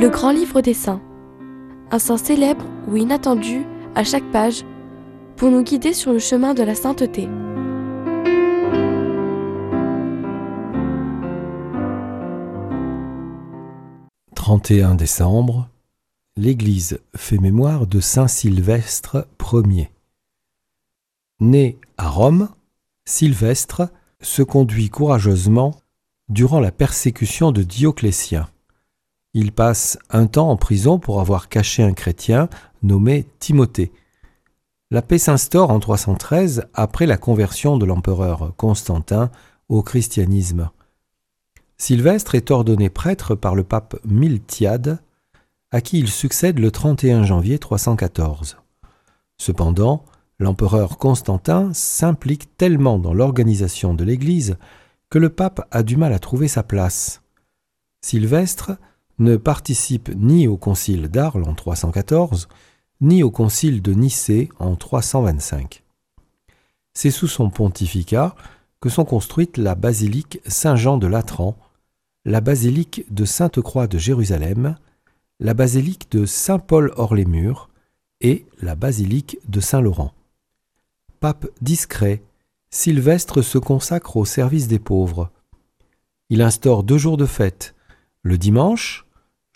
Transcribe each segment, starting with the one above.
Le grand livre des saints. Un saint célèbre ou inattendu à chaque page pour nous guider sur le chemin de la sainteté. « 31 décembre, l'Église fait mémoire de Saint Sylvestre Ier. Né à Rome, Sylvestre se conduit courageusement durant la persécution de Dioclétien. Il passe un temps en prison pour avoir caché un chrétien nommé Timothée. La paix s'instaure en 313 après la conversion de l'empereur Constantin au christianisme. Sylvestre est ordonné prêtre par le pape Miltiade, à qui il succède le 31 janvier 314. Cependant, l'empereur Constantin s'implique tellement dans l'organisation de l'Église que le pape a du mal à trouver sa place. Sylvestre ne participe ni au concile d'Arles en 314, ni au concile de Nicée en 325. C'est sous son pontificat que sont construites la basilique Saint-Jean de Latran, la basilique de Sainte-Croix de Jérusalem, la basilique de Saint-Paul hors les murs et la basilique de Saint-Laurent. Pape discret, Sylvestre se consacre au service des pauvres. Il instaure deux jours de fête, le dimanche,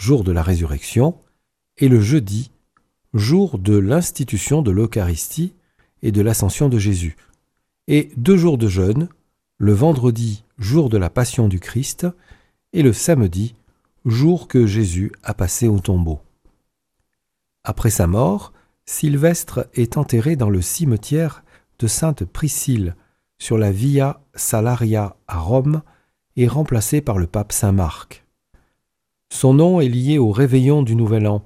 jour de la résurrection, et le jeudi, jour de l'institution de l'Eucharistie et de l'ascension de Jésus, et deux jours de jeûne, le vendredi, jour de la passion du Christ, et le samedi, jour que Jésus a passé au tombeau. Après sa mort, Sylvestre est enterré dans le cimetière de Sainte Priscille sur la Via Salaria à Rome et remplacé par le pape Saint Marc. Son nom est lié au réveillon du Nouvel An,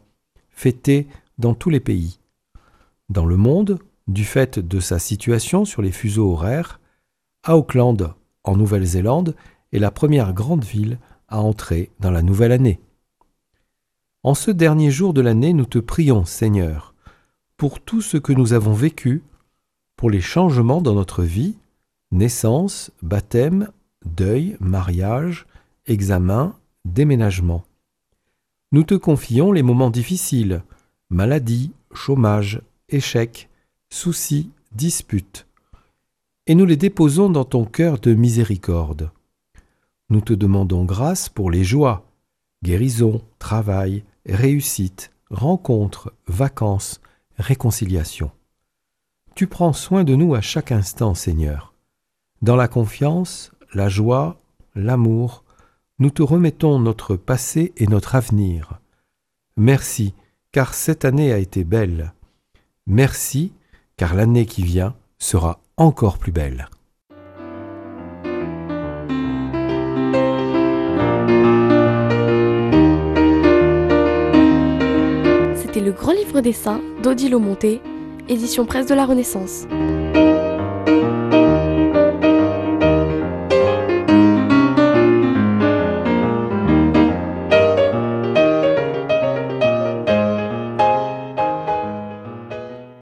fêté dans tous les pays. Dans le monde, du fait de sa situation sur les fuseaux horaires, Auckland, en Nouvelle-Zélande, est la première grande ville à entrer dans la nouvelle année. En ce dernier jour de l'année, nous te prions, Seigneur, pour tout ce que nous avons vécu, pour les changements dans notre vie, naissance, baptême, deuil, mariage, examen, déménagement. Nous te confions les moments difficiles, maladie, chômage, échec, soucis, disputes, et nous les déposons dans ton cœur de miséricorde. Nous te demandons grâce pour les joies, guérison, travail, réussite, rencontres, vacances, réconciliation. Tu prends soin de nous à chaque instant, Seigneur. Dans la confiance, la joie, l'amour, nous te remettons notre passé et notre avenir. Merci, car cette année a été belle. Merci, car l'année qui vient sera encore plus belle. C'était le grand livre des saints d'Odile Monté, édition presse de la Renaissance.